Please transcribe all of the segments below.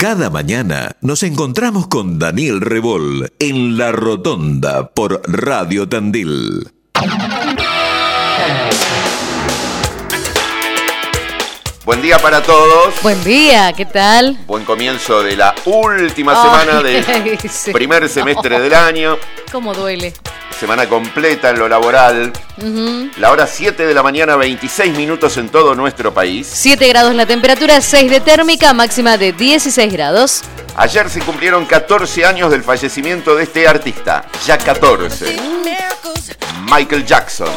Cada mañana nos encontramos con Daniel Rebol en La Rotonda por Radio Tandil. Buen día para todos. Buen día, ¿qué tal? Buen comienzo de la última semana del sí. primer semestre del año. ¿Cómo duele? Semana completa en lo laboral. La hora 7 de la mañana, 26 minutos en todo nuestro país. 7 grados la temperatura, 6 de térmica, máxima de 16 grados. Ayer se cumplieron 14 años del fallecimiento de este artista, ya 14, Michael Jackson.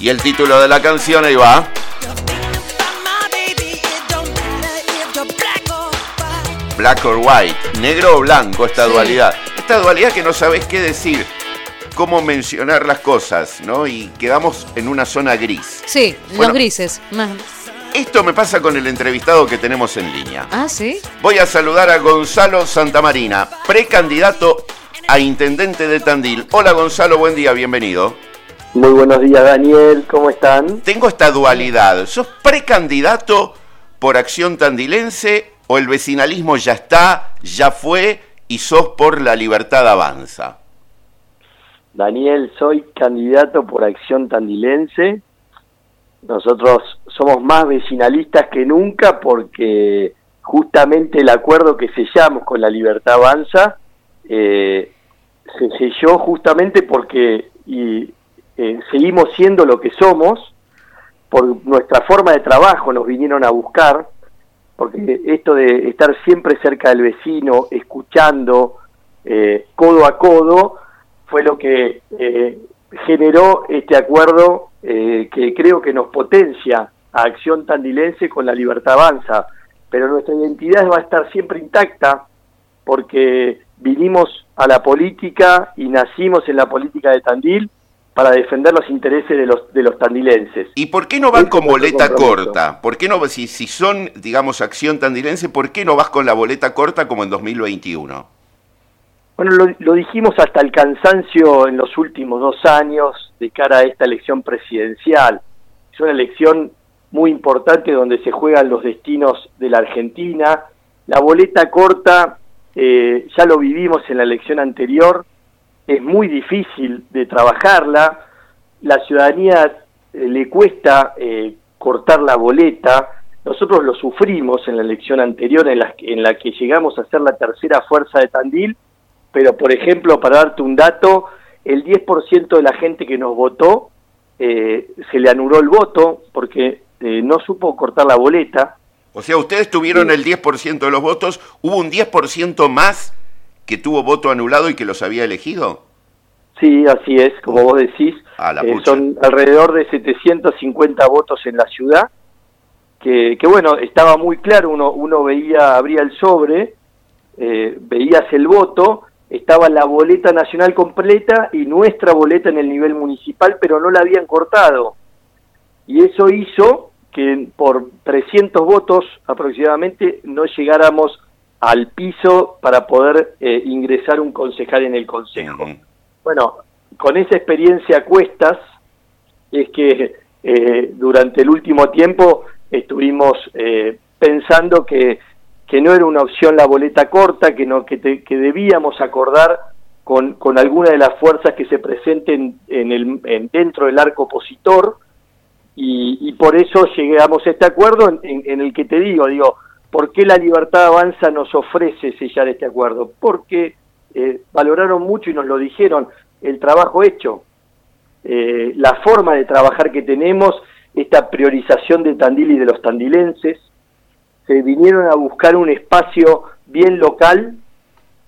Y el título de la canción ahí va. Black or white, negro o blanco, esta Sí. dualidad. Esta dualidad que no sabes qué decir, cómo mencionar las cosas, ¿no? Y quedamos en una zona gris. Sí, Bueno. los grises. Esto me pasa con el entrevistado que tenemos en línea. Ah, sí. Voy a saludar a Gonzalo Santamarina, precandidato a intendente de Tandil. Hola Gonzalo, buen día, bienvenido. Muy buenos días, Daniel. ¿Cómo están? Tengo esta dualidad. ¿Sos precandidato por acción tandilense o el vecinalismo ya está, ya fue y sos por la libertad avanza? Daniel, soy candidato por Acción Tandilense. Nosotros somos más vecinalistas que nunca porque justamente el acuerdo que sellamos con la Libertad Avanza eh, se selló justamente porque y, eh, seguimos siendo lo que somos, por nuestra forma de trabajo nos vinieron a buscar, porque esto de estar siempre cerca del vecino, escuchando, eh, codo a codo, fue lo que eh, generó este acuerdo eh, que creo que nos potencia a Acción Tandilense con la Libertad Avanza. Pero nuestra identidad va a estar siempre intacta porque vinimos a la política y nacimos en la política de Tandil para defender los intereses de los, de los tandilenses. ¿Y por qué no van con boleta corta? ¿Por qué no, si, si son, digamos, acción tandilense, ¿por qué no vas con la boleta corta como en 2021? Bueno, lo, lo dijimos hasta el cansancio en los últimos dos años de cara a esta elección presidencial. Es una elección muy importante donde se juegan los destinos de la Argentina. La boleta corta, eh, ya lo vivimos en la elección anterior, es muy difícil de trabajarla. La ciudadanía eh, le cuesta eh, cortar la boleta. Nosotros lo sufrimos en la elección anterior en la, en la que llegamos a ser la tercera fuerza de Tandil pero por ejemplo, para darte un dato, el 10% de la gente que nos votó eh, se le anuló el voto porque eh, no supo cortar la boleta. O sea, ustedes tuvieron Sí. el 10% de los votos, ¿hubo un 10% más que tuvo voto anulado y que los había elegido? Sí, así es, como vos decís, eh, son alrededor de 750 votos en la ciudad, que, que bueno, estaba muy claro, uno, uno veía, abría el sobre, eh, veías el voto, estaba la boleta nacional completa y nuestra boleta en el nivel municipal, pero no la habían cortado. Y eso hizo que por 300 votos aproximadamente no llegáramos al piso para poder eh, ingresar un concejal en el consejo. Bueno, con esa experiencia a cuestas es que eh, durante el último tiempo estuvimos eh, pensando que, que no era una opción la boleta corta, que, no, que, te- que debíamos acordar con, con alguna de las fuerzas que se presenten en el, en- dentro del arco opositor y, y por eso llegamos a este acuerdo en- en el que te digo, digo, ¿por qué la Libertad Avanza nos ofrece sellar este acuerdo? Porque eh, valoraron mucho y nos lo dijeron, el trabajo hecho, eh, la forma de trabajar que tenemos, esta priorización de Tandil y de los tandilenses, se vinieron a buscar un espacio bien local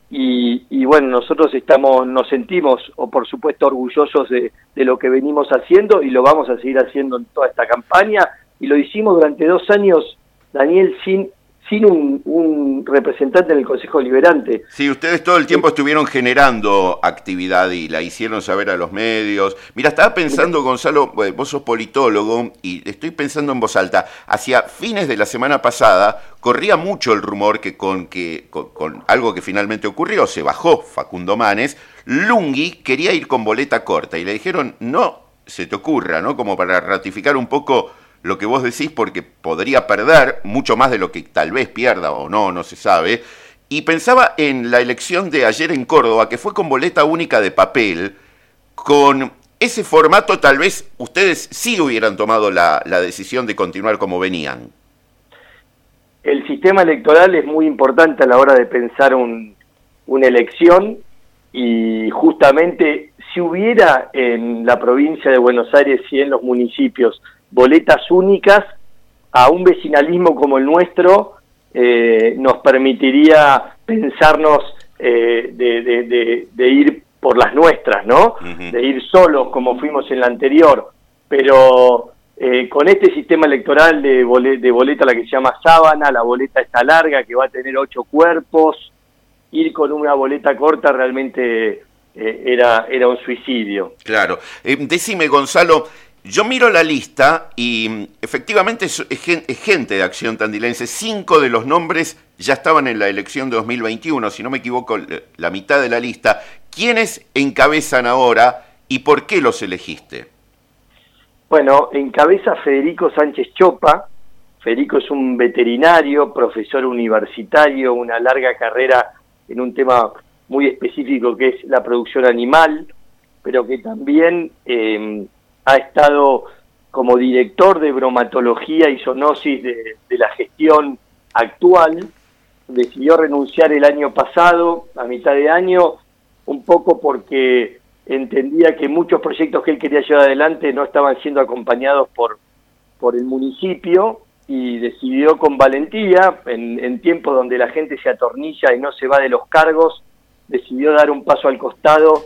y, bueno, nosotros estamos, nos sentimos, o por supuesto, orgullosos de, de lo que venimos haciendo y lo vamos a seguir haciendo en toda esta campaña y lo hicimos durante dos años, Daniel, sin, sin un, un representante en el Consejo Liberante. Sí, ustedes todo el tiempo estuvieron generando actividad y la hicieron saber a los medios. Mira, estaba pensando, Gonzalo, vos sos politólogo y estoy pensando en voz alta. Hacia fines de la semana pasada corría mucho el rumor que con, que, con, con algo que finalmente ocurrió, se bajó Facundo Manes, Lungui quería ir con boleta corta y le dijeron, no se te ocurra, ¿no? Como para ratificar un poco lo que vos decís porque podría perder mucho más de lo que tal vez pierda o no, no se sabe. Y pensaba en la elección de ayer en Córdoba, que fue con boleta única de papel, con ese formato tal vez ustedes sí hubieran tomado la, decisión de continuar como venían. El sistema electoral es muy importante a la hora de pensar una elección y justamente si hubiera en la provincia de Buenos Aires y en los municipios boletas únicas, a un vecinalismo como el nuestro eh, nos permitiría pensarnos eh, de, ir por las nuestras, ¿no? De ir solos como fuimos en la anterior. Pero eh, con este sistema electoral de, de boleta, la que se llama sábana, la boleta está larga, que va a tener ocho cuerpos, ir con una boleta corta realmente era, era un suicidio. Claro. decime, Gonzalo, yo miro la lista y mm, efectivamente es, gente de Acción Tandilense. Cinco de los nombres ya estaban en la elección de 2021, si no me equivoco, la mitad de la lista. ¿Quiénes encabezan ahora y por qué los elegiste? Bueno, encabeza Federico Sánchez Chopa. Federico es un veterinario, profesor universitario, una larga carrera en un tema muy específico que es la producción animal, pero que también... Eh, ha estado como director de bromatología y zoonosis de, la gestión actual, decidió renunciar el año pasado, a mitad de año, un poco porque entendía que muchos proyectos que él quería llevar adelante no estaban siendo acompañados por, por el municipio y decidió con valentía, en, en tiempos donde la gente se atornilla y no se va de los cargos, decidió dar un paso al costado,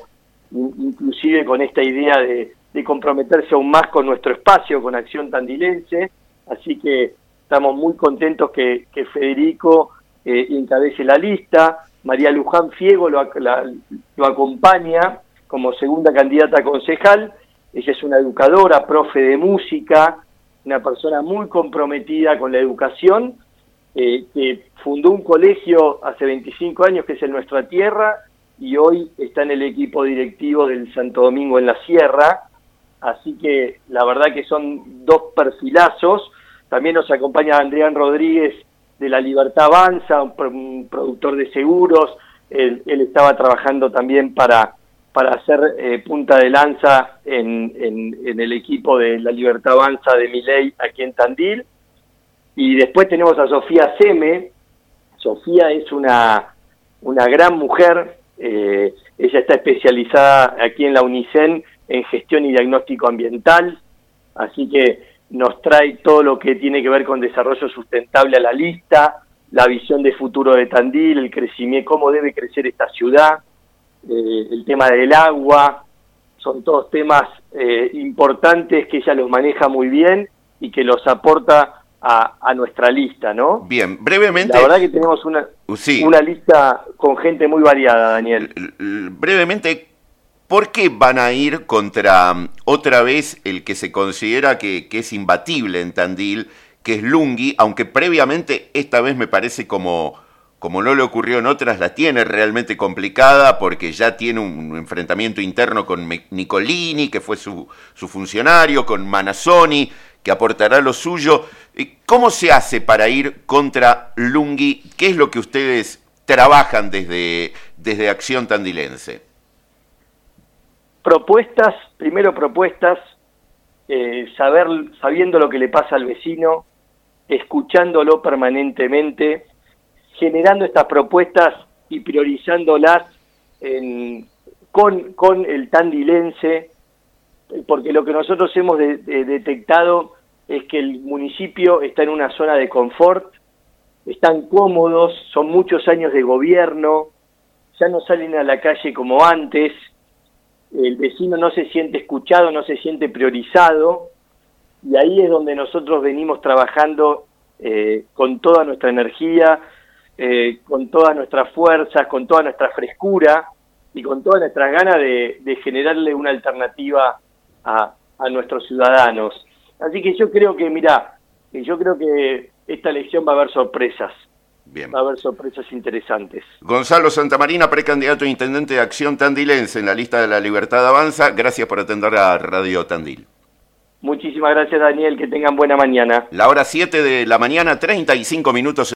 inclusive con esta idea de, de comprometerse aún más con nuestro espacio, con Acción Tandilense, así que estamos muy contentos que, Federico eh, encabece la lista, María Luján Fiego lo, acompaña como segunda candidata a concejal, ella es una educadora, profe de música, una persona muy comprometida con la educación, eh, que fundó un colegio hace 25 años que es en Nuestra Tierra y hoy está en el equipo directivo del Santo Domingo en la Sierra, así que la verdad que son dos perfilazos. También nos acompaña Adrián Rodríguez de La Libertad Avanza, un, productor de seguros. Él, estaba trabajando también para, para hacer eh, punta de lanza en, en, el equipo de La Libertad Avanza de Miley aquí en Tandil. Y después tenemos a Sofía Seme. Sofía es una, una gran mujer. Eh, ella está especializada aquí en la UNICEN en gestión y diagnóstico ambiental, así que nos trae todo lo que tiene que ver con desarrollo sustentable a la lista, la visión de futuro de Tandil, el crecimiento, cómo debe crecer esta ciudad, eh, el tema del agua, son todos temas eh, importantes que ella los maneja muy bien y que los aporta a, a, nuestra lista, ¿no? Bien, brevemente. La verdad que tenemos una, una lista con gente muy variada, Daniel. Brevemente, ¿Por qué van a ir contra mm, otra vez el que se considera que, es imbatible en Tandil, que es Lungi, aunque previamente esta vez me parece como, como no le ocurrió en otras, la tiene realmente complicada porque ya tiene un enfrentamiento interno con Nicolini, que fue su, funcionario, con Manassoni, que aportará lo suyo. ¿Cómo se hace para ir contra Lungi? ¿Qué es lo que ustedes trabajan desde, desde Acción Tandilense? Propuestas, primero propuestas, eh, saber, sabiendo lo que le pasa al vecino, escuchándolo permanentemente, generando estas propuestas y priorizándolas con, con el tandilense, porque lo que nosotros hemos detectado es que el municipio está en una zona de confort, están cómodos, son muchos años de gobierno, ya no salen a la calle como antes, el vecino no se siente escuchado, no se siente priorizado, y ahí es donde nosotros venimos trabajando eh, con toda nuestra energía, eh, con todas nuestras fuerzas, con toda nuestra frescura y con todas nuestras ganas de, generarle una alternativa a, a, nuestros ciudadanos. Así que yo creo que, mira, yo creo que esta elección va a haber sorpresas. Va a haber sorpresas interesantes. Gonzalo Santamarina, precandidato a intendente de Acción Tandilense en la lista de la Libertad Avanza. Gracias por atender a Radio Tandil. Muchísimas gracias Daniel, que tengan buena mañana. La hora 7 de la mañana, 35 minutos.